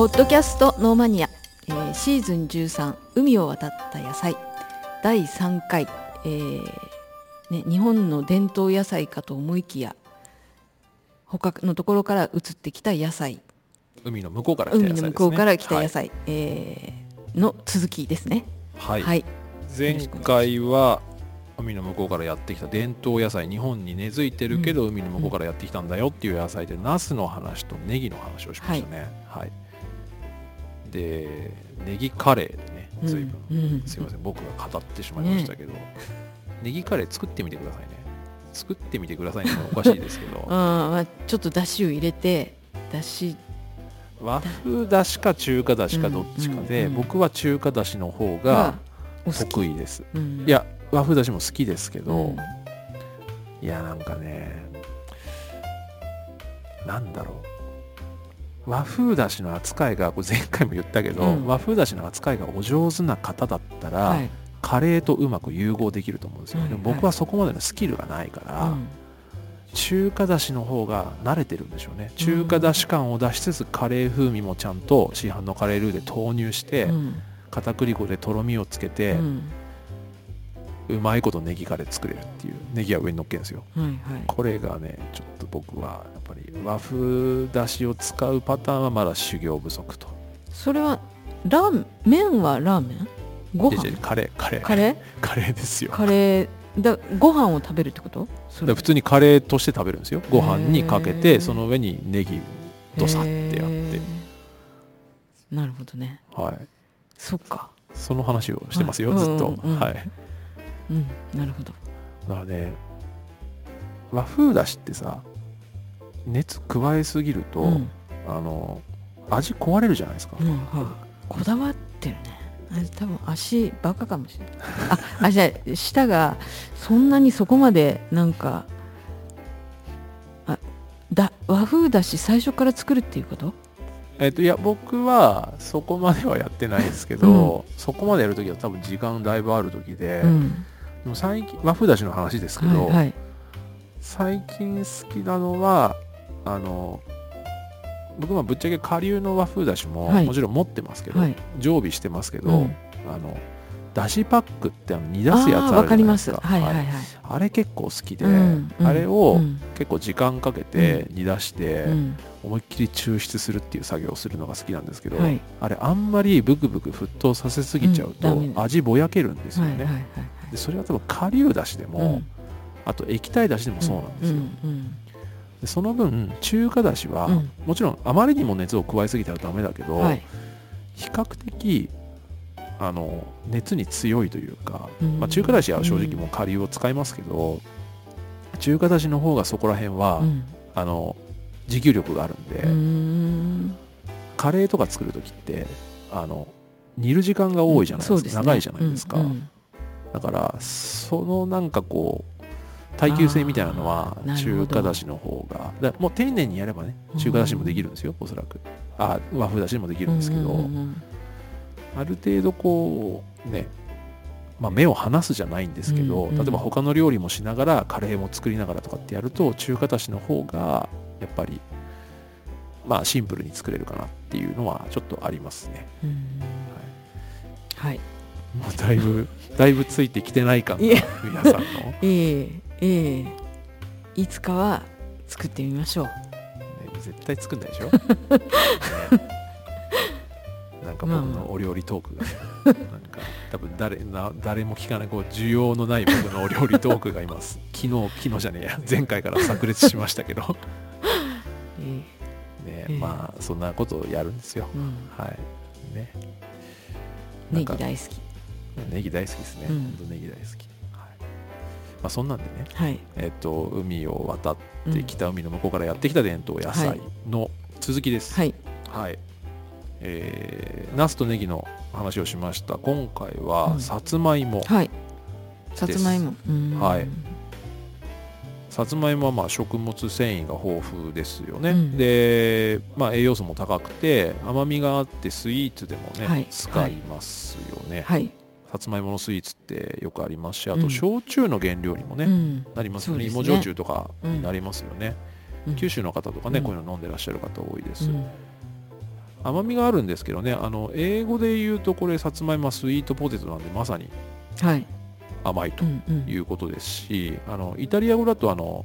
ポッドキャストノーマニア、えーシーズン13海を渡った野菜。第3回、えーね、日本の伝統野菜かと思いきや他のところから移ってきた野菜。海の向こうから来た野菜ね、海の向こうから来た野菜、えーの続きですね。はい、はい、前回は海の向こうからやってきた伝統野菜日本に根付いてるけど、海の向こうからやってきたんだよっていう野菜でナスの話とネギの話をしましたね。はい、でネギカレーでね随分、うん。うんすいません僕が語ってしまいましたけど、ネギカレー作ってみてくださいね。作ってみてくださいねおかしいですけど。あ、ちょっとだしを入れてだし和風だしか中華だしかどっちかで、うんうんうん僕は中華だしの方が得意です。うん。いや和風だしも好きですけど、うん。いやなんかねなんだろう和風だしの扱いがこれ前回も言ったけど、うん。和風だしの扱いがお上手な方だったら、はい。カレーとうまく融合できると思うんですよ、はいでも僕はそこまでのスキルがないから、うん。中華だしの方が慣れてるんでしょうね。中華だし感を出しつつカレー風味もちゃんと市販のカレールーで投入して、うん。片栗粉でとろみをつけて、うんうまいことネギカレー作れるっていう。ネギは上に乗っけるんですよ。はいはい。これがねちょっと僕はやっぱり和風だしを使うパターンはまだ修行不足と。それはラーメン？麺はラーメン？ご飯？カレーカレー。カレー？カレー ですよ。カレーだご飯を食べるってこと？普通にカレーとして食べるんですよ。ご飯にかけてその上にネギドサってやって。なるほどね。はい。そっか。その話をしてますよ、はい。ずっと、はいうんなるほど。だからね和風だしってさ熱加えすぎると、うん。あの味壊れるじゃないですか、うんはいこだわってるね。多分足バカかもしれない。ああじゃあ舌がそんなにそこまでなんかあだ和風だし最初から作るっていうこと？えっといや僕はそこまではやってないですけど、そこまでやるときは多分時間だいぶあるときで、うんでも最近和風だしの話ですけど、はいはい。最近好きなのはあの僕はぶっちゃけ顆粒の和風だしも、はい。もちろん持ってますけど、はい。常備してますけど、うん。あのだしパックってあの煮出すやつあるじゃあーわかります。ないですかはいはい。はい。あれ結構好きで、うんうんあれをうん。結構時間かけて煮出して、うん。思いっきり抽出するっていう作業をするのが好きなんですけど、はい。あれあんまりブクブク沸騰させすぎちゃうと、味ぼやけるんですよね、はいはいはいでそれは多分顆粒だしでも、うん。あと液体だしでもそうなんですよ、うんでその分中華だしは、うん。もちろんあまりにも熱を加えすぎたらダメだけど、うんはい。比較的あの熱に強いというか、うん。まあ、中華だしは正直もう顆粒を使いますけど、中華だしの方がそこら辺は、うん。あの持久力があるんで、うん。カレーとか作る時ってあの煮る時間が多いじゃないですか、長いじゃないですか、だからそのなんかこう耐久性みたいなのは中華だしの方が。だもう丁寧にやればね中華だしもできるんですよ、おそらく。あ和風だしもできるんですけど、うんうんうんある程度こうねまあ、目を離すじゃないんですけど、うんうん例えば他の料理もしながらカレーも作りながらとかってやると中華だしの方がやっぱりまあシンプルに作れるかなっていうのはちょっとありますね。うんはいもうだいぶだいぶついてきてない感が皆さんの、ええええ。いつかは作ってみましょう。ね、絶対作んないでしょ、ね。なんか僕まあまあ。のお料理トークが、なんか多分誰な誰も聞かないこう需要のない僕のお料理トークがいます。昨日昨日じゃねえや。前回から炸裂しましたけど。えね、ええ。まあそんなことをやるんですよ。えうん。はい。ね。ネギ大好きネギ大好きですね、うん。ほんとネギ大好き、はい。まあ、そんなんでね。はい。えっと海を渡って北海の向こうからやってきた伝統野菜の続きです、はい。はい。えー、ナスとネギの話をしました。今回は、うん。さつまいも。はい。さつまいも。うん。はい。さつまいもはまあ食物繊維が豊富ですよね。うん。で、まあ、栄養素も高くて甘みがあってスイーツでもね、はい。使いますよね、はいさつまいものスイーツってよくありますしあとうん焼酎の原料にもね、うん。なりますよね。ね。芋焼酎とかになりますよね、うん。九州の方とかね、うん。こういうの飲んでらっしゃる方多いです、うん。甘みがあるんですけどねあの英語で言うとこれさつまいもはスイートポテトなんでまさにはい。甘いとうんうん。いうことですし、あのイタリア語だとあの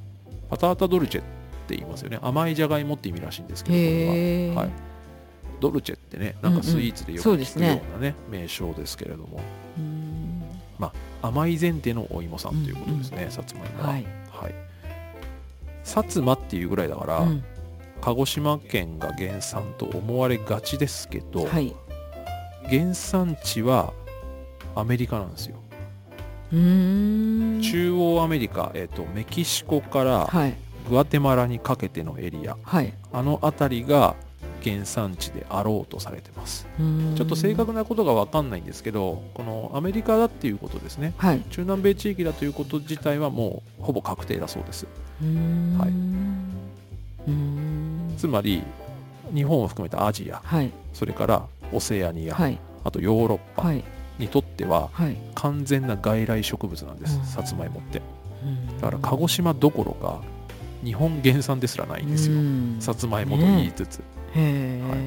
パタータドルチェって言いますよね。甘いじゃがいもって意味らしいんですけどこれは。はいドルチェってねなんかスイーツでよく聞くよねうなね,、名称ですけれども。うん。甘い前提のお芋さんということですね、さつまいもは、はい。はい、薩摩っていうぐらいだから、うん。鹿児島県が原産と思われがちですけど、はい、原産地はアメリカなんですよ、中央アメリカ、えー、とメキシコからはい。グアテマラにかけてのエリア。はい。あの辺りが原産地であろうとされてます。ちょっと正確なことが分かんないんですけどこのアメリカだっていうことですね。はい。中南米地域だということ自体はもうほぼ確定だそうです。はい。つまり日本を含めたアジアはい。それからオセアニア、はい。あとヨーロッパはい。にとってははい。完全な外来植物なんでうん。すさつまいもって。うん。だから鹿児島どころか日本原産ですらないんですよ。うん。さつまいもと言いつつ、へえ、はい。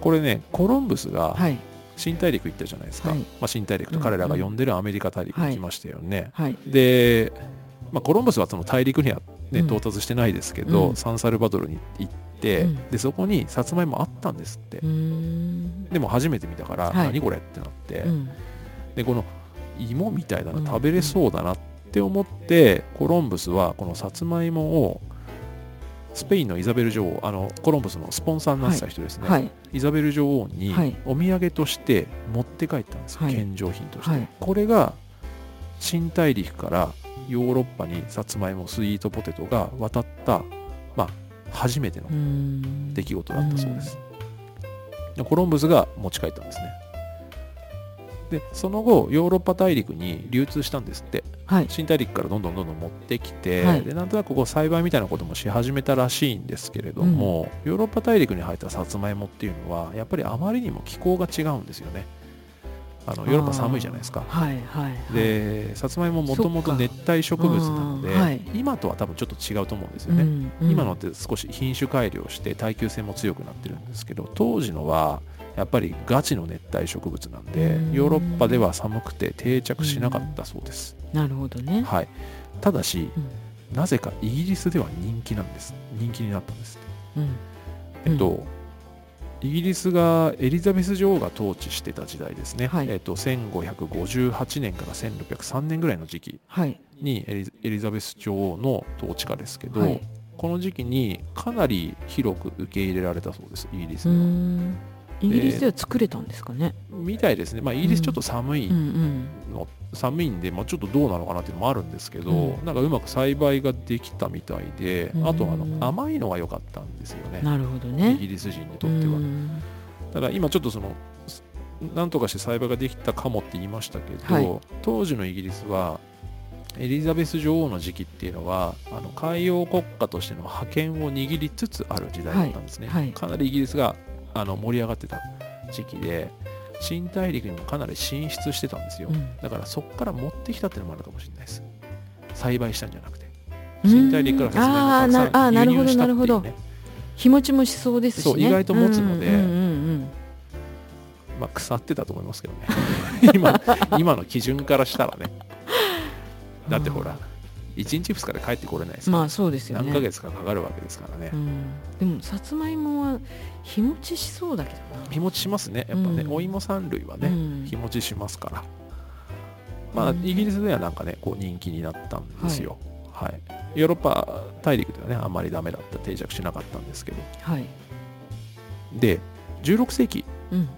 これねコロンブスがはい。新大陸行ったじゃないですか、はい。まあ、新大陸と彼らが呼んでるアメリカ大陸に行きましたよね、はい。で、まあ、コロンブスはその大陸には、ねうん。到達してないですけど、うん。サンサルバドルに行って、うん。でそこにさつまいもあったんですって、でも初めて見たから、はい。何これってなって、うん。でこの芋みたいなうんの食べれそうだなって思って、コロンブスはこのさつまいもをスペインのイザベル女王あのコロンブスのスポンサーになってた人ですね、はい。イザベル女王にはい。お土産として持って帰ったんですよ、はい。献上品として、はい。これが新大陸からヨーロッパにさつまいもスイートポテトが渡った、まあ、初めての出来事だったそうです、でコロンブスが持ち帰ったんですねでその後ヨーロッパ大陸に流通したんですって。はい。新大陸からどんどんどんどん持ってきて、はい。でなんとなくこう栽培みたいなこともし始めたらしいんですけれども、ヨーロッパ大陸に生えたさつまいもっていうのはやっぱりあまりにも気候が違うんですよね。あのヨーロッパ寒いじゃないですか。はいはいはい。でさつまいももともと熱帯植物なので、はい。今とは多分ちょっと違うと思うんですよね、うんうん。今のって少し品種改良して耐久性も強くなってるんですけど当時のはやっぱりガチの熱帯植物なんでうん。ヨーロッパでは寒くて定着しなかったそうです、なるほどね。はい。ただしうん。なぜかイギリスでは人気なんです。人気になったんですうん。えっと、イギリスがエリザベス女王が統治してた時代ですね、はい。えっと、1558年から1603年ぐらいの時期はい。にエリザベス女王の統治下ですけど、はい。この時期にかなり広く受け入れられたそうですイギリスでは、んイギリスでは作れたんですかね？みたいですね、まあ、イギリスちょっと寒いうんうん。の、寒いんで、まあ、ちょっとどうなのかなっていうのもあるんですけど、うんなんかうまく栽培ができたみたいで、うん。あとあの甘いのが良かったんですよね。なるほどイねギリス人にとっては、うん。ただ今ちょっとそのなんとかして栽培ができたかもって言いましたけど、はい。当時のイギリスはエリザベス女王の時期っていうのはあの海洋国家としての覇権を握りつつある時代だったんですね、はい。はい。かなりイギリスがあの盛り上がってた時期で新大陸にもかなり進出してたんですよ、うん。だからそこから持ってきたっていうのもあるかもしれないです。栽培したんじゃなくて。新大陸からさつまいもをたくさん輸入したっていうああーなるほど。なるね日持ちもしそうですしね。そう意外と持つのでうんうんうん。まあ、腐ってたと思いますけどね。今今の基準からしたらね。だってほら1日2日で帰ってこれないですか。ら、まあそうですよね。何ヶ月かかかるわけですからね、うん、でもさつまいもは日持ちしそうだけどな。日持ちしますね。やっぱね、うん。お芋三類はね、うん。日持ちしますから。まあうん。イギリスではなんかねこう人気になったんですよ。はい、ヨーロッパ大陸ではねあんまりダメだった定着しなかったんですけど。はい、で16世紀うん、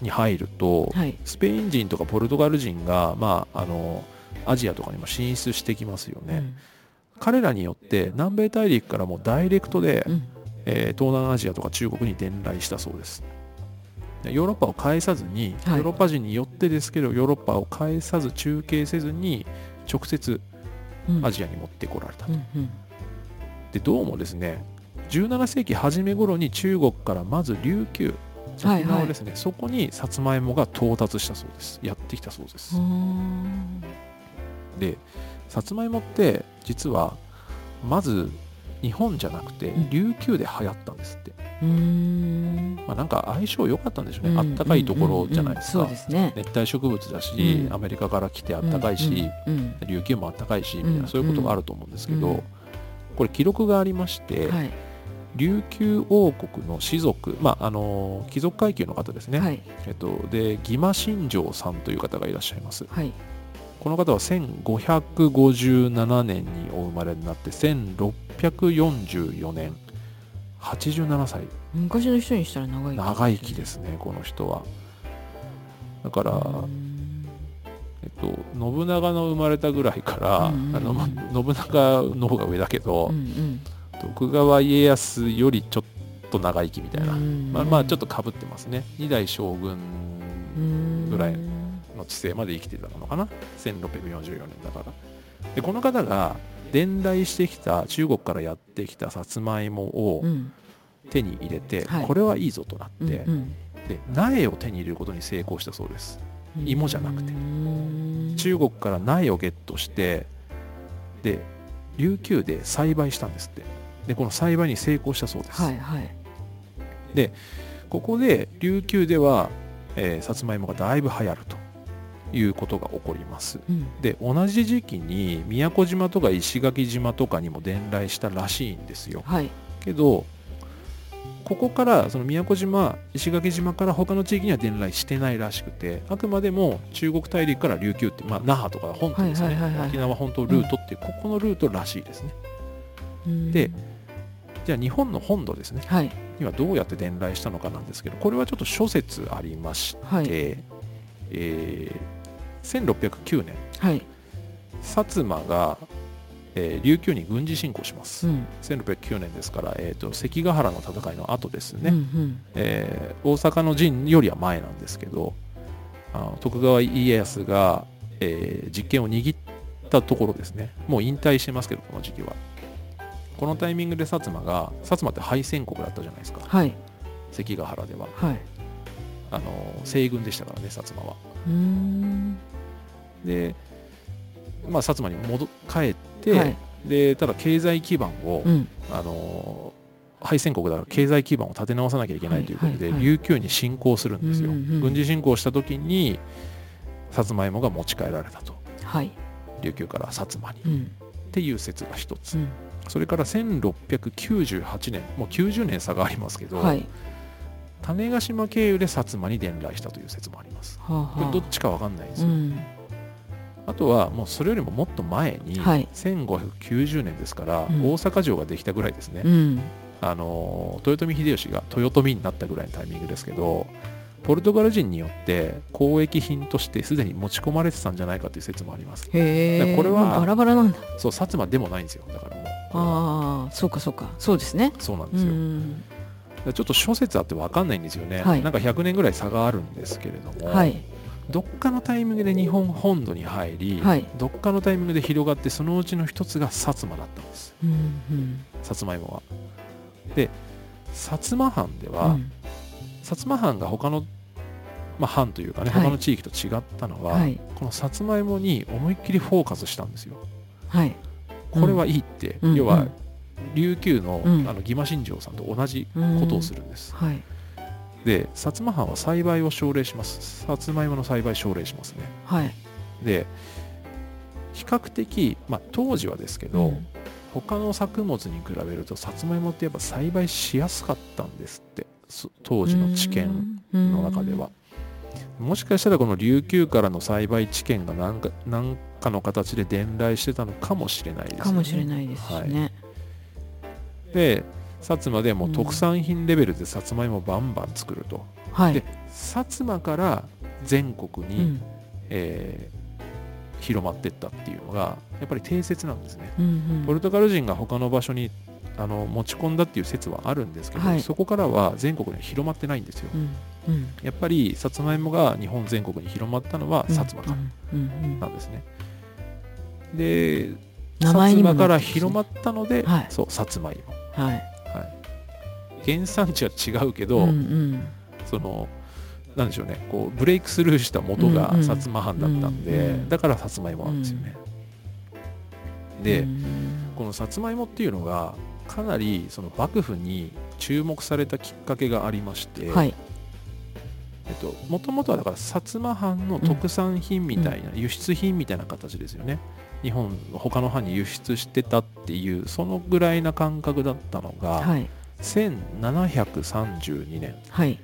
に入ると、はい。スペイン人とかポルトガル人が、まあ、あのアジアとかにも進出してきますよね、彼らによって南米大陸からもダイレクトで、うん。うんえー東南アジアとか中国に伝来したそうです。でヨーロッパを介さずに、はい。ヨーロッパ人によってですけどヨーロッパを介さず中継せずに直接うん。アジアに持ってこられた、うんうん。でどうもですね17世紀初め頃に中国からまず琉球はいはい。沖縄ですね、そこにさつまいもが到達したそうです。やってきたそうです、でさつまいもって実はまず日本じゃなくてうん。琉球で流行ったんですって、うーん。まあ、なんか相性良かったんでしょうね、あったかいところじゃないですか、熱帯植物だし、うん。アメリカから来てあったかいし、琉球もあったかいし、みたいうんなそういうことがあると思うんですけど、うん。これ記録がありまして、はい。琉球王国の士族、まああの貴族階級の方ですね、はい。えっと、で義馬新庄さんという方がいらっしゃいます。はいこの方は1557年にお生まれになって1644年。87歳。昔の人にしたら長い長生きですねこの人は。だから、うん。えっと、信長の生まれたぐらいから、うんうん信長の方が上だけど、うんうん。徳川家康よりちょっと長生きみたいな、うんまあまあちょっとかぶってますね。二代将軍ぐらいの知性まで生きてたのかな？1644年だから。でこの方が伝来してきた中国からやってきたさつまいもをうん。手に入れて、はい。これはいいぞとなって、うんうん。で苗を手に入れることに成功したそうです。芋じゃなくて。うん中国から苗をゲットしてで琉球で栽培したんですって。でこの栽培に成功したそうです、はいはい。ここで琉球では、えーさつまいもがだいぶ流行るということが起こります。うん。で同じ時期に宮古島とか石垣島とかにも伝来したらしいんですよ。はい。けどここからその宮古島石垣島から他の地域には伝来してないらしくてあくまでも中国大陸から琉球って、まあ、那覇とか本島ですね、沖縄本島ルートっていう、ここのルートらしいですね。うん。でじゃあ日本の本土ですね。はい。にはどうやって伝来したのかなんですけどこれはちょっと諸説ありまして、はい。えー1609年。はい。薩摩が、えー琉球に軍事侵攻します、うん。1609年ですから、えー、と関ヶ原の戦いの後ですね、うんうん。えー大阪の陣よりは前なんですけどあの徳川家康が、えー実権を握ったところですね。もう引退してますけどこの時期は。このタイミングで薩摩が薩摩って敗戦国だったじゃないですか。はい。関ヶ原では。はい。あの西軍でしたからね薩摩はでまあ薩摩に戻帰って、はい。でただ経済基盤を、うん。あの敗戦国だから経済基盤を立て直さなきゃいけないということで、琉球に侵攻するんですよ、うんうんうん。軍事侵攻した時にさつまいもが持ち帰られたと。はい。琉球から薩摩に、っうん。ていう説が一つ、うん。それから1698年もう90年差がありますけど、はい。種子島経由で薩摩に伝来したという説もあります。はあはあ。これどっちかわかんないですよ、うんあとはもうそれよりももっと前に、はい。1590年ですから、うん。大阪城ができたぐらいですね、うん。あの豊臣秀吉が豊臣になったぐらいのタイミングですけどポルトガル人によって交易品としてすでに持ち込まれてたんじゃないかという説もあります。これはバラバラなんだ。そう薩摩でもないんですよ。だからもう。ああそうかそうか。そうですね。うそうなんですよ、ちょっと諸説あって分かんないんですよね、はい。なんか100年ぐらい差があるんですけれども、はいどっかのタイミングで日本本土に入り、はい。どっかのタイミングで広がってそのうちの一つが薩摩だったんです。うんうん薩摩芋は。で薩摩藩では、うん。薩摩藩が他の、まあ、藩というかね、はい。他の地域と違ったのは、はい。このさつまいもに思いっきりフォーカスしたんですよ。はい。これはいいって、うん。要は、うん。琉球の,、うん。あの義馬新庄さんと同じことをするんです。はいで薩摩藩は栽培を奨励します。さつまいもの栽培奨励しますね。はいで比較的、まあ、当時はですけど、うん他の作物に比べるとさつまいもってやっぱ栽培しやすかったんですってそ当時の知見の中では。もしかしたらこの琉球からの栽培知見が何か何かの形で伝来してたのかもしれないですね。かもしれないですしねで薩摩でもう特産品レベルでさつまいもバンバン作ると。はいで薩摩から全国に、うんえー広まっていったっていうのがやっぱり定説なんですね。うんうんポルトガル人が他の場所にあの持ち込んだっていう説はあるんですけど、はいそこからは全国に広まってないんですよ。うんうんやっぱりさつまいもが日本全国に広まったのは薩摩からなんですね。で、名薩摩から広まったので、はいそう、さつまいも。はいはい。原産地は違うけど、うんうん。その、なんでしょうね、こう、ブレイクスルーした元が薩摩藩だったんで、うんうんだからさつまいもなんですよね。で、うん。このさつまいもっていうのが、かなりその幕府に注目されたきっかけがありまして、はい。えっと、もともとはだから薩摩藩の特産品みたいな、輸出品みたいな形ですよね。日本他の藩に輸出してたっていうそのぐらいな感覚だったのが、はい1732年。はい。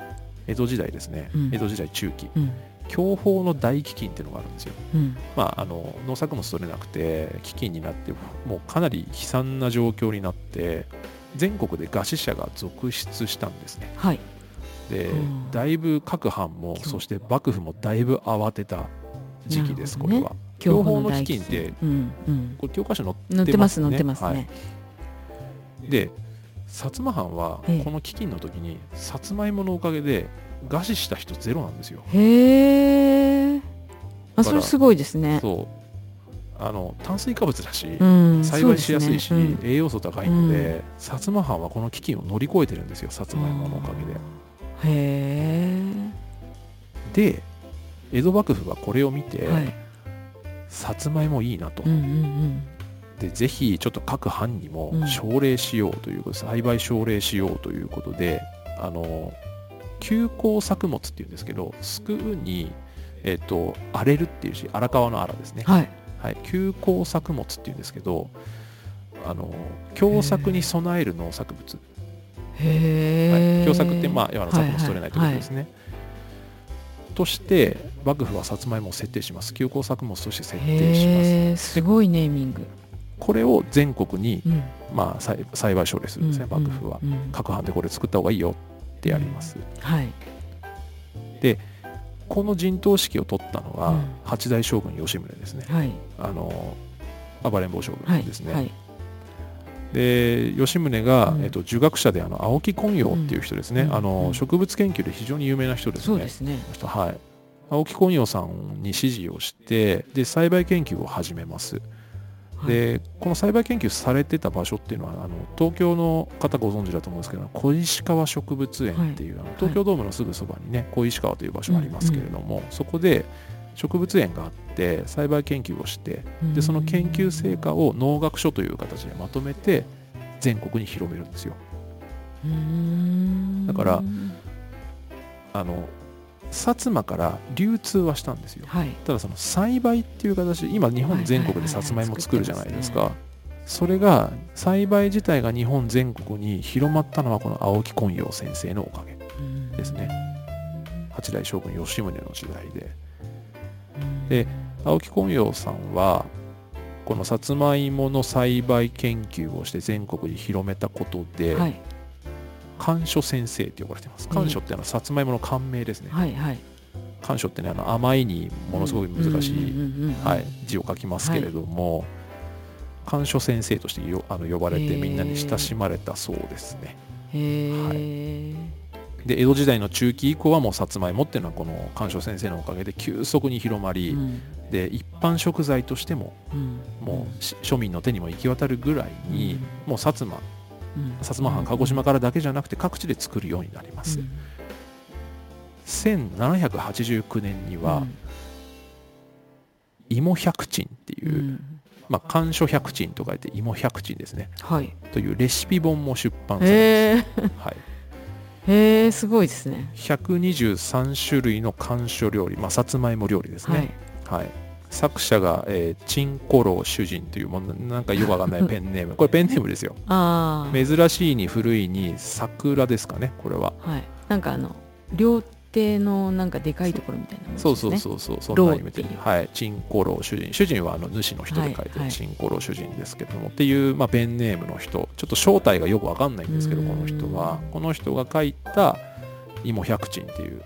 江戸時代ですね、うん。江戸時代中期。うん。享保の大飢饉っていうのがあるんですよ。うん。まあ、あの農作物取れなくて飢饉になってもうかなり悲惨な状況になって全国で餓死者が続出したんですね。はい。でうん。だいぶ各藩もそして幕府もだいぶ慌てた時期です、ね。これは。享保の大飢饉。ってうんうん。これ教科書載って載ってますね載ってますね、はい。で薩摩藩はええ。この飢饉の時にさつまいものおかげで餓死した人ゼロなんですよ。へえあそれすごいですね。そう。あの炭水化物だし、うん栽培しやすいし、そうですね。栄養素高いので、薩摩藩はこの飢饉を乗り越えてるんですよさつうんまいものおかげで。へえで江戸幕府はこれを見て、はい。さつまいもいいなと、うんうんでぜひちょっと各藩にもうん。奨励しようということ、栽培奨励しようということであの休耕作物っていうんですけどすくうにえっ、と荒れるっていう字荒川の荒ですね。うんはい。はい、休耕作物っていうんですけどあの凶作に備える農作物、はい、へえ凶作ってまあ要は作物取れないということですね、として幕府はさつまいもを設定します。休耕作物として設定します。すごいネーミングこれを全国に、うん。まあ、栽栽培奨励するんですね、幕府は、各藩でこれ作った方がいいよってやります、はい。この陣頭指揮を取ったのは、うん。八代将軍吉宗ですね。はい。あの暴れん坊将はい軍ですね、はい。で吉宗が、うん。えっと、儒学者であの青木昆陽っていう人ですね、うん。あのうん。植物研究で非常に有名な人ですね。そうですね。はい。青木昆陽さんに指示をしてで栽培研究を始めます、はいでこの栽培研究されてた場所っていうのはあの東京の方ご存知だと思うんですけど小石川植物園っていう、あの東京ドームのすぐそばにね小石川という場所がありますけれども、そこで植物園があって栽培研究をしてでその研究成果を農学書という形でまとめて全国に広めるんですよ。うん。だからあの薩摩から流通はしたんですよ。はい。ただその栽培っていう形で今日本全国でさつまいも作るじゃないですか。それが栽培自体が日本全国に広まったのはこの青木昆陽先生のおかげうんですね。八代将軍吉宗の時代で。うん。で青木昆陽さんはこのさつまいもの栽培研究をして全国に広めたことで、はい甘書先生って呼ばれてます甘書ってあのさつまいもの甘名ですねはいはい甘書ってねあの甘いにものすごい難しい、はい、字を書きますけれども、甘書先生としてよあの呼ばれてみんなに親しまれたそうですね。へえで江戸時代の中期以降はもうさつまいもっていうのはこの甘書先生のおかげで急速に広まり、うんで一般食材としてもうんもう庶民の手にも行き渡るぐらいに、うんもう薩摩薩摩藩鹿児島からだけじゃなくて各地で作るようになります。うん。1789年には、芋百珍っていう、うん。まあ、甘書百珍と書いて芋百珍ですね。はい。というレシピ本も出版されます、はい、へえすごいですね。123種類の甘書料理、まあ、さつまいも料理ですはい。ね、はい作者が、えー、チンコロ主人というものなんかよくわかんない ペンネーム。これペンネームですよ。珍しいに古いに桜ですかねこれは。はい。なんかあの料亭のなんかでかいところみたいなもんですそね。うそうそうそうそんな意味ではい。チンコロ主人。主人はあの主の人で書い。てはいはいる。チンコロ主人ですけども、っていう、まあ、ペンネームの人。ちょっと正体がよくわかんないんですけどうん。この人は。この人が書いた芋百珍っていう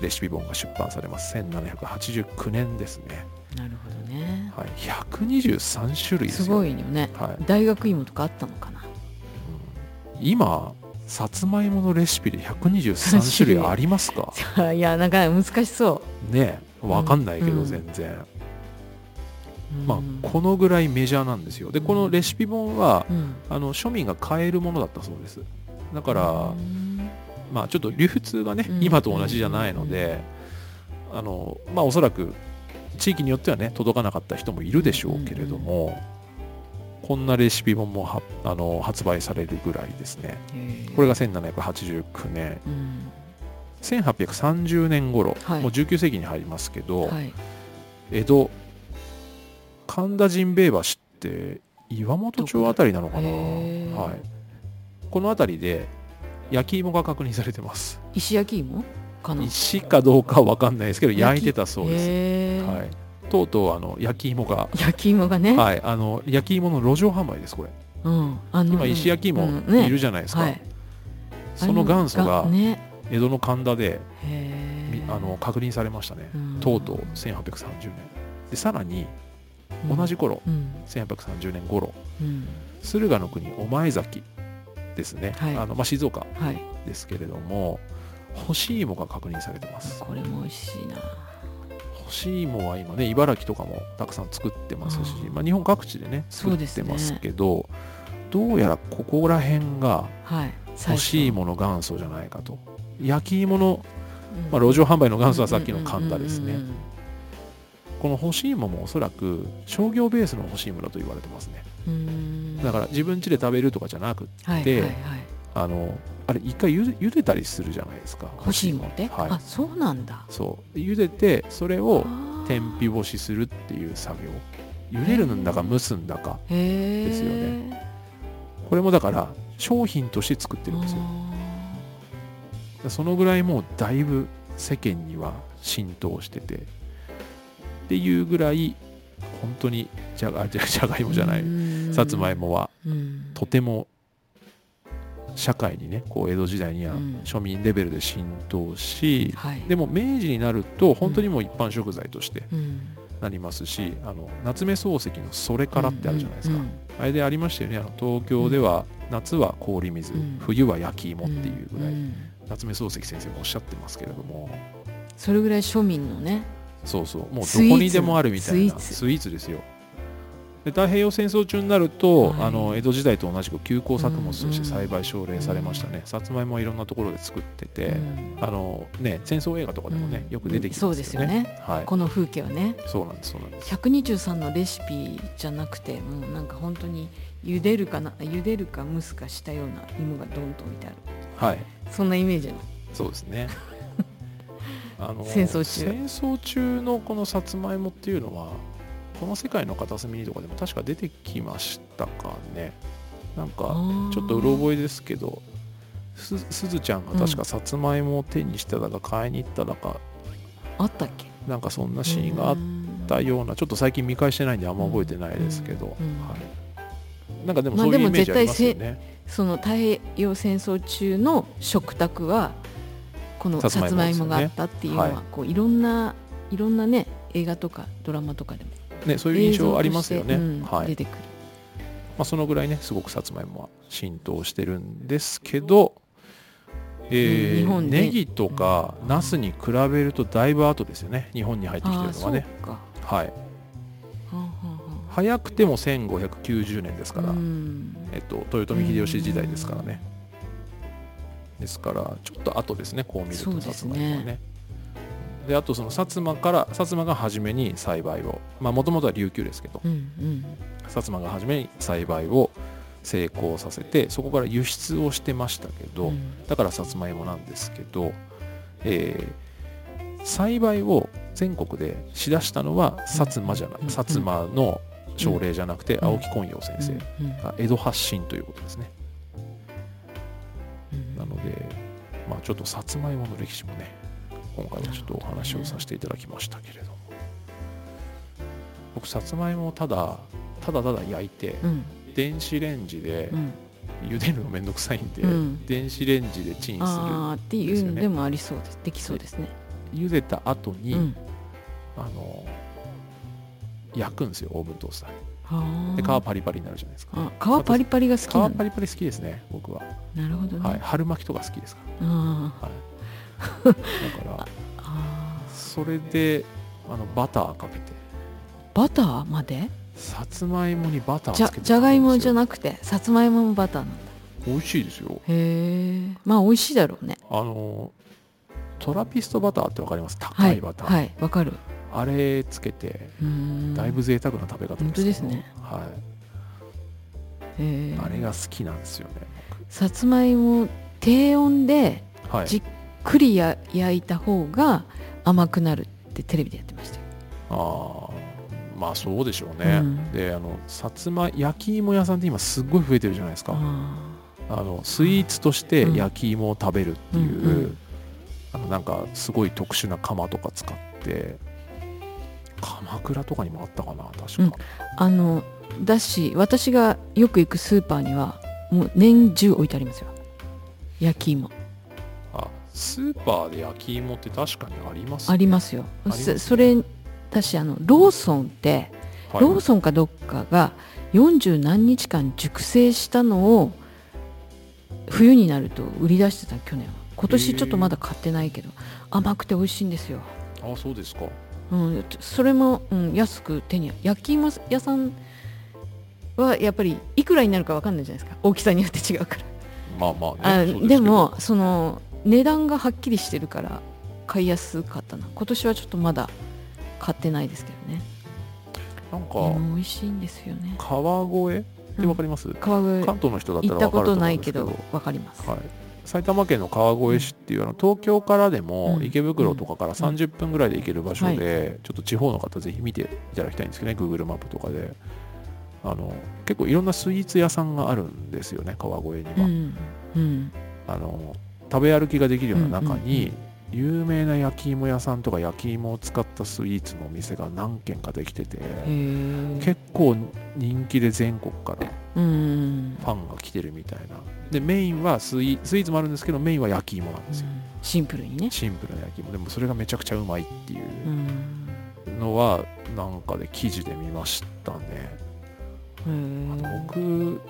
レシピ本が出版されます。1789年ですね、なるほどね。はい、123種類ですごいよね。はい。大学芋とかあったのかな？うん。今さつまいものレシピで123種類ありますか？いやなんか難しそねえ。わかんないけどうん。全然、うまあこのぐらいメジャーなんですよ。でこのレシピ本はうん。あの庶民が買えるものだったそうです。だから、うん。まあちょっと流通がね、うん。今と同じじゃないので、あのまあおそらく地域によってはね届かなかった人もいるでしょうけれども、こんなレシピ本もはあの発売されるぐらいですね。これが1789年うん。1830年頃、はい。もう19世紀に入りますけど、はい。江戸神田神兵衛橋って岩本町あたりなのかな、はい、この辺りで焼き芋が確認されてます。石焼き芋？かな。石かどうかは分かんないですけど焼いてたそうです、はい、とうとうあの焼き芋が、焼き芋がね、はい、あの焼き芋の路上販売ですこれ。うん、あの今石焼き芋うん。ね。いるじゃないですか、はい。その元祖がね。江戸の神田であの確認されましたね、うん。とうとう1830年。でさらに同じ頃、うん。1830年頃うん。駿河の国御前崎ですね、はい。あのまあ、静岡はい。ですけれども干し芋が確認されてます。これも美味しいな。干し芋は今ね茨城とかもたくさん作ってますしまあ、日本各地でね作ってますけどどうやらここら辺がはい。干し芋の元祖じゃないかと。焼き芋の、うん。まあ、路上販売の元祖はさっきの神田ですね。この干し芋もおそらく商業ベースの干し芋だと言われてますね。だから自分家で食べるとかじゃなくではいはいはいあのあれ一回ゆで茹でたりするじゃないですか。干し芋って、はい。あそうなんだ。そう。茹でてそれを天日干しするっていう作業。茹でるんだか蒸すんだか。ですよね。これもだから商品として作ってるんですよ。そのぐらいもうだいぶ世間には浸透してて。っていうぐらい本当にじゃがじゃがいもじゃない。さつまいもはうん。とても社会にねこう江戸時代にはうん。庶民レベルで浸透し、はい。でも明治になると本当にもう一般食材としてうん。なりますし、あの夏目漱石の「それから」ってあるじゃないですか、うん。あれでありましたよね。あの東京では夏は氷水、うん。冬は焼き芋っていうぐらい、ん。夏目漱石先生もおっしゃってますけれども。それぐらい庶民のね。そうそう。もうどこにでもあるみたいな。スイーツですよで太平洋戦争中になると、はい。あの江戸時代と同じく休耕作物としてうんうん栽培奨励されましたね、さつまいもはいろんなところで作ってて、うん。あのね戦争映画とかでもね、うん。よく出てきてそうますよね。ですよね。はい。この風景はね。そうなんですそうなんです。123のレシピじゃなくてもうなんか本当に茹でるかな茹でるか蒸すかしたような芋がドンと置いてある。はい。そんなイメージの。そうですね。あの戦争中。戦争中のこのさつまいもっていうのはこの世界の片隅にとかでも確か出てきましたかね。なんかちょっとうろ覚えですけどすすずちゃんが確かさつまいもを手にしてたか買いに行っただか、あったっけ？なんかそんなシーンがあったようなちょっと最近見返してないんであんま覚えてないですけど、はい、なんかでもまあそういうイメージありますよ絶ね、その太平洋戦争中の食卓はこのさつまいもがあったっていうのははい。こういろんないろんなね映画とかドラマとかでもね、そういう印象ありますよね、はい。出てくる。まあ、そのぐらいねすごくさつまいもは浸透してるんですけど、えーネギとかナスに比べるとだいぶ後ですよね。日本に入ってきてるのはね。か。はい。早くても1590年ですから、うん。えっと、豊臣秀吉時代ですからね。ですからちょっと後ですねこう見るとさつまいもはねねであとその薩摩から薩摩が初めに栽培をまあもともとは琉球ですけどうんうん。薩摩が初めに栽培を成功させてそこから輸出をしてましたけど、うん。だからさつまいもなんですけど、えー栽培を全国でしだしたのは薩摩じゃない、うん薩摩の奨励じゃなくてん青木昆陽先生が江戸発信ということですね、うんなので、まあ、ちょっとさつまいもの歴史もね今回はちょっとお話をさせていただきましたけれども。僕さつまいもをただただただ焼いてうん。電子レンジでうん。茹でるのめんどくさいんで、うん。電子レンジでチンするああっていうのでもありそうです。できそうですね。茹でた後に、うん。あの焼くんですよオーブントースターはで皮パリパリになるじゃないですか。あ皮パリパリが好きな皮のパリパリ好きですね僕は、なるほどね、はい、春巻きとか好きですかあら、はい、だからそれであのバターかけて。バターまで？さつまいもにバターじゃつけてじゃがいもじゃななくてさつまいももバターなんだ。美味しいですよ。へえまあ美味しいだろうね。あのトラピストバターってわかります？高はいいバター、はいわかる。あれつけてだいぶ贅沢な食べ方です、本当ですね。はい。あれが好きなんですよねさつまいも低温で僕はい。じっくりや焼いた方が甘くなるってテレビでやってましたよ。ああまあそうでしょうね、うん。であのさつま焼き芋屋さんって今すっごい増えてるじゃないですか。ああのスイーツとしてうん。焼き芋を食べるっていう、うんうん。あのなんかすごい特殊な釜とか使って鎌倉とかにもあったかな確か、うん。あのだし私がよく行くスーパーにはもう年中置いてありますよ。焼き芋。あスーパーで焼き芋って確かにありますありますよ。すね。そそれ私あのローソンってはい。ローソンかどっかが40何日間熟成したのを冬になると売り出してた去年は。今年ちょっとまだ買ってないけど甘くて美味しいんですよ、あそうですか。うん、それも、うん、安く手に焼き芋屋さんはやっぱりいくらになるか分かんないじゃないですか。大きさによって違うから。まあまあねあでもその値段がはっきりしてるから買いやすかったな。今年はちょっとまだ買ってないですけどね。なんか美味しいんですよね。川越？ってわかります、川越関東の人だった行ったことらわかると思ないけど。うんですけど分かります、はい、埼玉県の川越市っていうあの東京からでもうん。池袋とかから30分ぐらいで行ける場所で、ちょっと地方の方ぜひ見ていただきたいんですけどね Google マップとかで。あの結構いろんなスイーツ屋さんがあるんですよね川越には、うん。うん。あの食べ歩きができるような中に、有名な焼き芋屋さんとか焼き芋を使ったスイーツのお店が何軒かできてて結構人気で全国からうんファンが来てるみたいな。でメインはスイスイーツもあるんですけどメインは焼き芋なんですよ、シンプルにね。シンプルな焼き芋。でもそれがめちゃくちゃうまいっていううん。のはなんかで記事で見ましたね。僕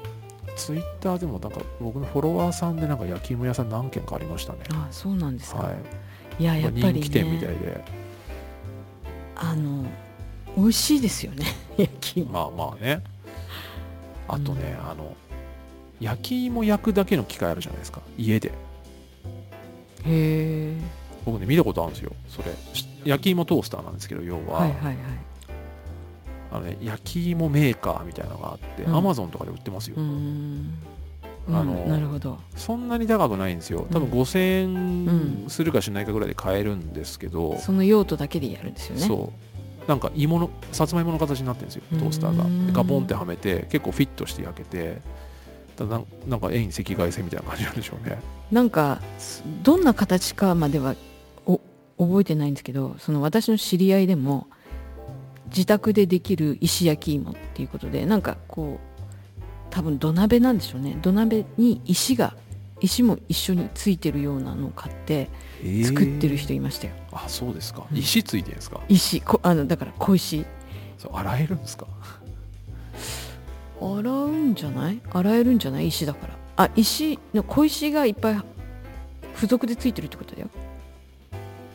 ツイッターでもなんか僕のフォロワーさんでなんか焼き芋屋さん何軒かありましたね。あそうなんですか、はい。い、ややっぱり人気店みたいねで。あの美味しいですよね 焼き芋。まあまあね。あとね、あの焼き芋焼くだけの機械あるじゃないですか。家で。へえ。僕ね見たことあるんですよそれ。し焼き芋トースターなんですけど要は、はいはいはいあのね、焼き芋メーカーみたいなのがあって、うん。アマゾンとかで売ってますよ、うーん。あのうんなるほど。そんなに高くないんですよ。多分うん5000うん。円するかしないかぐらいで買えるんですけど、その用途だけでやるんですよね。そう。なんか芋のさつまいもの形になってるんですよトースターが。うんでガポンってはめて結構フィットして焼けてただなんなんか遠赤外線みたいな感じなんでしょうね。なんかすどんな形かまではお覚えてないんですけどその私の知り合いでも自宅でできる石焼き芋っていうことでなんかこう多分土鍋なんでしょうね。土鍋に石が石も一緒についてるようなのを買って作ってる人いましたよ、あそうですか。うん石ついてるんですか？石こあのだから小石。そう洗えるんですか？洗うんじゃない？洗えるんじゃない？石だから。あ石の小石がいっぱい付属でついてるってことだよ。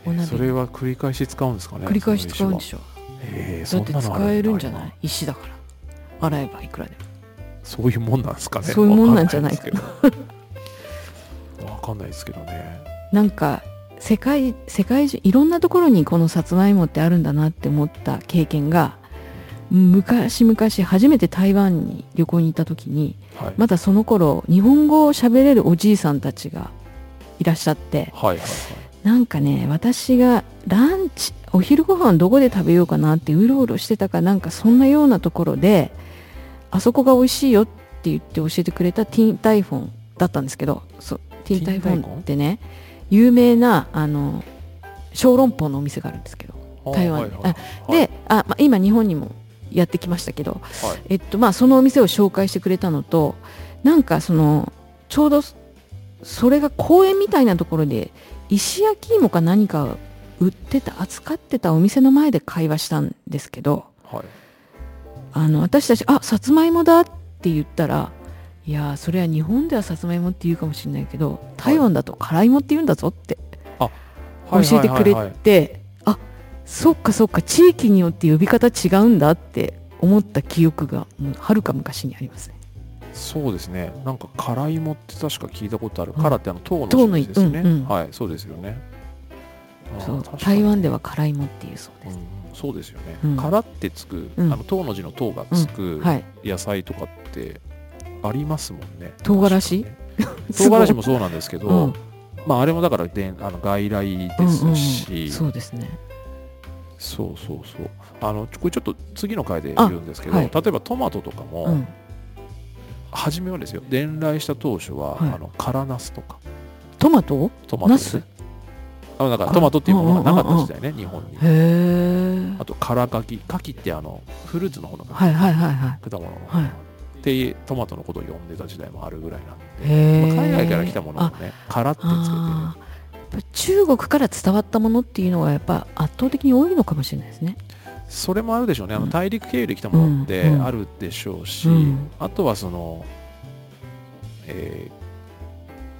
お鍋それは繰り返し使うんですかね？繰り返し使うんでょしょへえだって使えるんじゃだない？石だから。洗えばいくらでも。そういうもんなんですかね。そういうもんなんじゃないかな。わかんないですけどね。なんか世界世界中いろんなところにこのさつまいもってあるんだなって思った経験が昔々初めて台湾に旅行に行った時にはい、まだその頃日本語を喋れるおじいさんたちがいらっしゃってはいはいはい。なんかね私がランチお昼ご飯どこで食べようかなってうろうろしてたかなんかそんなようなところであそこが美味しいよって言って教えてくれたティーンタイフォンだったんですけどそうティーンタイフォンってね有名なあの小籠包のお店があるんですけど台湾にはいはい。はい。であ、まあ、今日本にもやってきましたけど、はい。えっとまあ、そのお店を紹介してくれたのとなんかそのちょうどそれが公園みたいなところで石焼き芋か何かを売ってた扱ってたお店の前で会話したんですけどはい。あの私たち「あさつまいもだ」って言ったら「いやーそれは日本ではさつまいもって言うかもしれないけど台湾だと辛いもって言うんだぞ」って教えてくれてあそっかそっか地域によって呼び方違うんだって思った記憶がはるか昔にありますね。そうですね。なんか辛いもって確か聞いたことある、うん。辛ってあの唐の唐の字ですよね、うんうん。はいそうですよねそう台湾では辛いもっていうそうです。うんそうですよね、うん。辛ってつく、うん。あの唐の字の唐がつくはい。野菜とかってありますもんね。唐辛子？唐辛子もそうなんですけど、う。んまああれもだからであの外来ですし、うんうんそうですね。そうそうそう。あのこれちょっと次の回で言うんですけど、はい。例えばトマトとかも、うん。初めはですよ。伝来した当初は、はい。あの辛ナスとか。トマト？トマト、ね、ナスあのだからトマトっていうものがなかった時代ね、日本に。へえあと辛柿柿ってあのフルーツの方のはいはいはいはい。果物の、はい。ってトマトのことを呼んでた時代もあるぐらいなんで、まあ海外から来たものもね辛ってつけてあーやっぱ中国から伝わったものっていうのがやっぱ圧倒的に多いのかもしれないですね。それもあるでしょうね。あのうん。大陸経由で来たものってうん。あるでしょうし、うん。あとはその、えー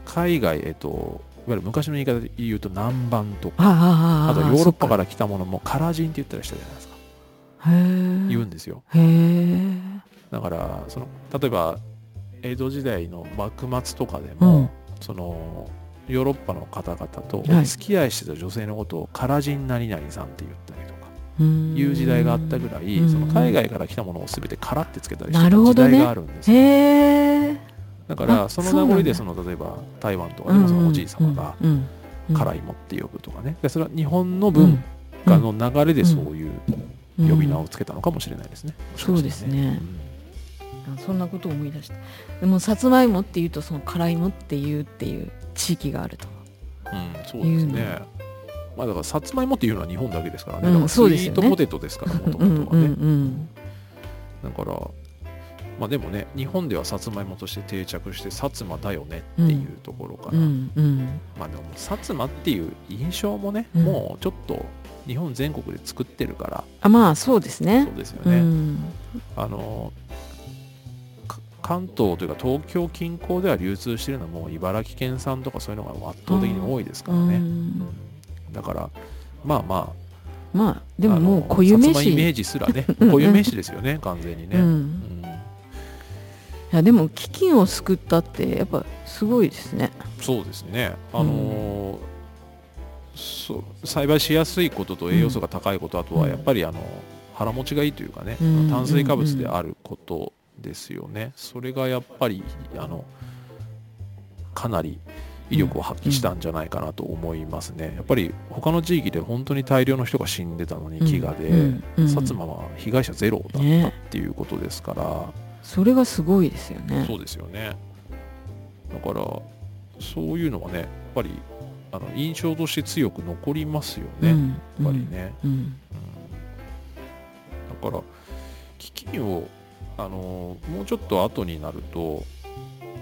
海外えっ、とゆる昔の言い方で言うと南蛮とか。あとヨーロッパからら来たものもカラジンって言ったりしたじゃないですか。へ言うえんですよ。だからその例えば江戸時代の幕末とかでうも、ん。そのヨーロッパの方々とはい。お付き合いしてた女性のことをカラジン何々さんって言ったりとかうん。いう時代があったぐらい、うん。その海外から来たものを全てカラってつけたりしてなた時代があるんですよ、だからあその名残でその例えば台湾とかでもそのおじい様が辛いもって呼ぶとかね。でそれは日本の文化の流れでそういう呼び名をつけたのかもしれないですね、そうですね。うん。あそんなことを思い出した。でもさつまいもっていうとその辛いもっていうっていう地域があると。うん、そうですね。まあだからさつまいもっていうのは日本だけですからね。うんだからスイートポテトですから、もとうんうんもとはね。うん。だから、まあでもね、日本ではさつまいもとして定着して、薩摩だよねっていうところから、うんうん。まあでも、薩摩っていう印象もね、うん。もうちょっと日本全国で作ってるから、あまあそうですね。そうですよね。うん。あのか関東というか東京近郊では流通してるのはもう茨城県産とかそういうのが圧倒的に多いですからね。うん。だから、まあまあ、まあでももう固有名薩摩イメ詞ージすらね うん。固有名詞ですよね完全にね、いやでも飢饉を救ったってやっぱすごいですね。そうですね。あのーそう栽培しやすいことと栄養素が高いこと、あとはやっぱりあの腹持ちがいいというかね、うん。炭水化物であることですよね、それがやっぱりあのかなり威力を発揮したんじゃないかなと思いますね、やっぱり他の地域で本当に大量の人が死んでたのに飢餓で、うん。うん。薩摩は被害者ゼロだったねっていうことですから、それがすごいですよね。そうですよね。だからそういうのはねやっぱりあの印象として強く残りますよね、うんやっぱりね、うん。うん。だから基金をあのもうちょっと後になると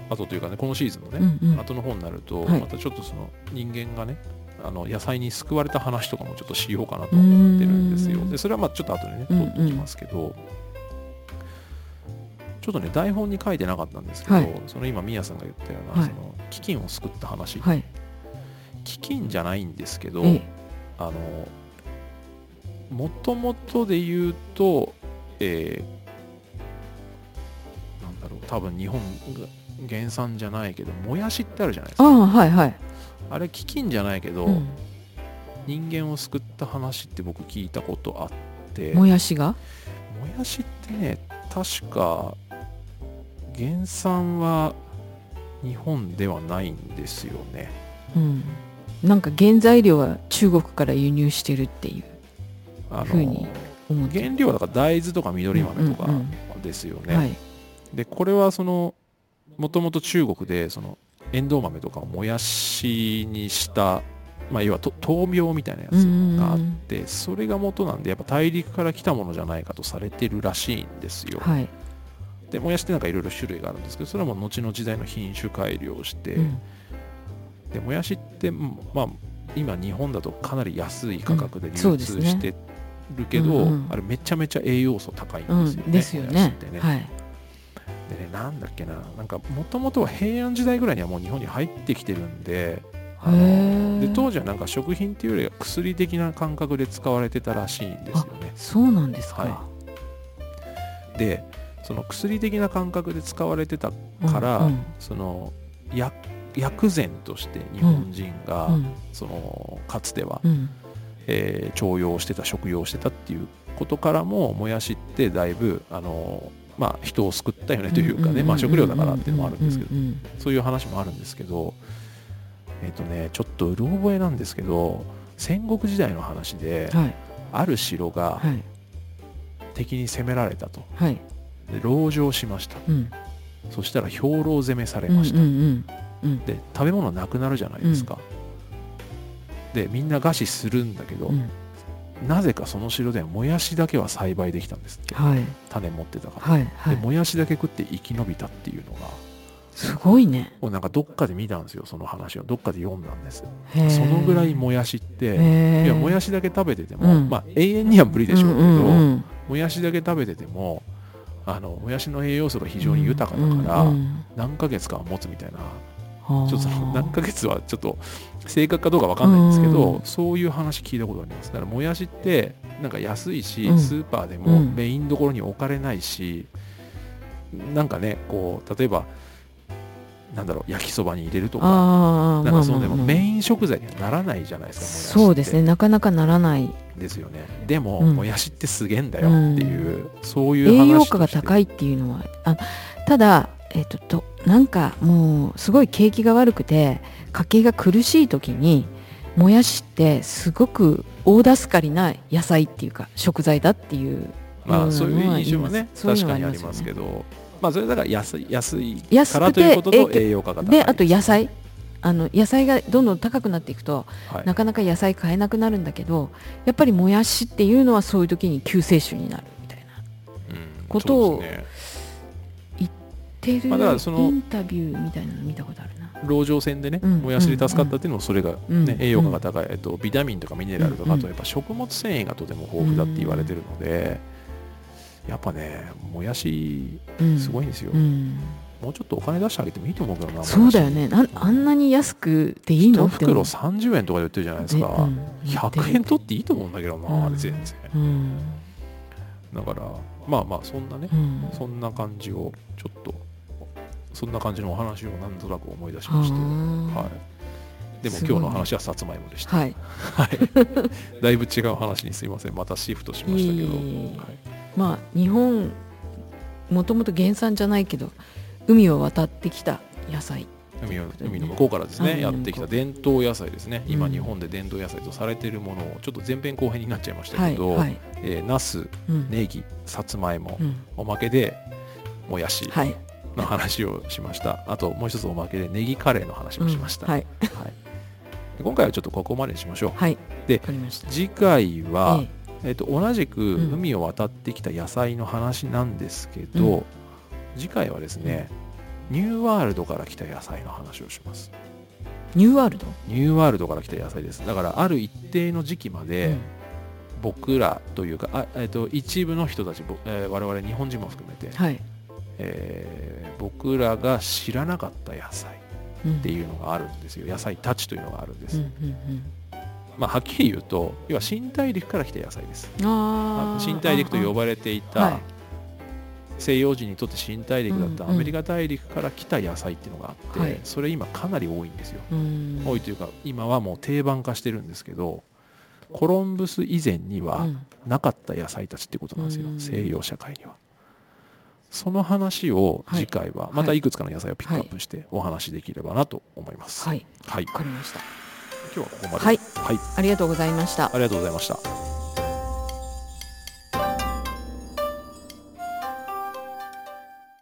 後というかねこのシーズンのね、うんうん。後の方になると、はい。またちょっとその人間がねあの野菜に救われた話とかもちょっとしようかなと思ってるんですよ。うん。でそれはまあちょっと後でねうんうん。取っておきますけど、ちょっとね台本に書いてなかったんですけど、はい。その今ミヤさんが言ったような、はい。その基金を救った話、はい。基金じゃないんですけど、ええ。あのもともとで言うと、えーなんだろう多分日本が原産じゃないけどもやしってあるじゃないですか。ああはいはい。あれ基金じゃないけど、うん。人間を救った話って僕聞いたことあって。もやしが？もやしってね確か原産は日本ではないんですよね。うん。なんか原材料は中国から輸入してるっていうあふうに原料はだから大豆とか緑豆とかうんうんですよね、はい。でこれはそのもともと中国でそのエンドウ豆とかをもやしにした、まあ、要はと豆苗みたいなやつがあって、それが元なんでやっぱ大陸から来たものじゃないかとされてるらしいんですよ、はいでもやしってなんかいろいろ種類があるんですけどそれはもう後の時代の品種改良して、うん。でもやしって、うんまあ、今日本だとかなり安い価格でうん流通してるけど、うんうんあれめちゃめちゃ栄養素高いんうですよね,、んですよねってね。はい。でね、なんだっけな、なんかもともとは平安時代ぐらいにはもう日本に入ってきてるんで、あので当時はなんか食品っていうよりは薬的な感覚で使われてたらしいんですよね。そうなんですか、はで、その薬的な感覚で使われてたから、うんその薬薬膳として日本人が、うん。そのかつては、うん。えー徴用してた食用してたっていうことからももやしってだいぶあのまあ、人を救ったよねというかね、まあ、食料だからっていうのもあるんですけどうん。うん。そういう話もあるんですけどえっ、とねちょっとうろ覚えなんですけど戦国時代の話である城がはい。敵に攻められたと。はいで籠城しました。うん。そしたら兵糧攻めされうんました、うんうんうんで食べ物なくなるじゃないですか、でみんな餓死するんだけど、うん。なぜかその城ではもやしだけは栽培できたんですって。はい。種持ってたから、はいはい。でもやしだけ食って生き延びたっていうのがすごいね。なんかどっかで見たんですよその話を。どっかで読んだんです。そのぐらいもやしっていやもやしだけ食べてても、うん。まあ永遠には無理でしょうけど、んんうん。もやしだけ食べててもあのもやしの栄養素が非常に豊かだから、うんうん何ヶ月かは持つみたいなうんちょっと何ヶ月はちょっと正確かどうかわかんないんですけど、うん。そういう話聞いたことあります。だからもやしってなんか安いし、うん。スーパーでもうん。メインどころに置かれないし、なんかねこう例えばなんだろう焼きそばに入れるとかああなんかそうでもメイン食材にはならないじゃないですかそうですねなかなかならない。ですよね。でも、うん。もやしってすげえんだよっていう、そういう話栄養価が高いいっていうのはあただえっ、ととなんかもうすごい景気が悪くて家計が苦しい時にもやしってすごく大助かりな野菜っていうか食材だっていうまあ、うんそういう印象もね。確かにありますけどまあそれだから安い安いからということとえー栄養価が高い。であと野菜。あの野菜がどんどん高くなっていくとはい。なかなか野菜買えなくなるんだけどやっぱりもやしっていうのはそういう時に救世主になるみたいな。うんことをそうですね。てるまあだからそのインタビューみたいなの見たことあるな。籠城戦でね、うん。もやしで助かったっていうのもそれが、ねうん。栄養価が高い、えっと、ビタミンとかミネラルとか、うん。あとやっぱ食物繊維がとても豊富だって言われてるので、やっぱねもやしうん。すごいんですよ、うん。もうちょっとお金出してあげてもいいと思うけどなそうだよね。なんあんなに安くていいの？1袋って思う30円とかで売ってるじゃないですか、ねうん。100円取っていいと思うんだけどな、うん。あれ全然。うん。だからまあまあそんなね、うん。そんな感じをちょっとそんな感じのお話をなんとなく思い出しあまして、ー。はい、でも今日の話はさつまいもでした、はい。はい、だいぶ違う話にすいません。またシフトしましたけど、いえいはいまあ日本もともと原産じゃないけど海を渡ってきた野菜。海を海の向こうからですね、うん。やってきた伝統野菜ですね、今うん。日本で伝統野菜とされているものをちょっと前編後編になっちゃいましたはけど、いはい。えー、ナスうん。ネギさつまいも、うん。おまけでもやしはい。の話をしました、あともう一つおまけでネギカレーの話もしました、うん。はい。はい。で今回はちょっとここまでにしましょう。はい。で次回は、ええっと同じくうん。海を渡ってきた野菜の話なんですけど、うん。次回はですね、ニューワールドから来た野菜の話をします。えニューワールド？ニューワールドから来た野菜です。だからある一定の時期まで、うん。僕らというかあ、えっと一部の人たち、ぼえー我々日本人も含めて、はい。えー僕らが知らなかった野菜っっていうのがあるんですよ。野菜たちというのがあるんです、うんうんまあ、はっきり言うと要は新大陸から来た野菜です。新大陸と呼ばれていた、はい。西洋人にとって新大陸だったうんうん。アメリカ大陸から来た野菜っていうのがあって、はい。それ今かなり多いんですよ、うん。多いというか今はもう定番化してるんですけどコロンブス以前にはうん。なかった野菜たちってことなんですよ、うん。西洋社会には。その話を次回はまたい。くつかの野菜をピックアップしてお話しできればなと思います。はい。はい、わかりました今日はここまで。はい。はい、ありがとうございました。ありがとうございました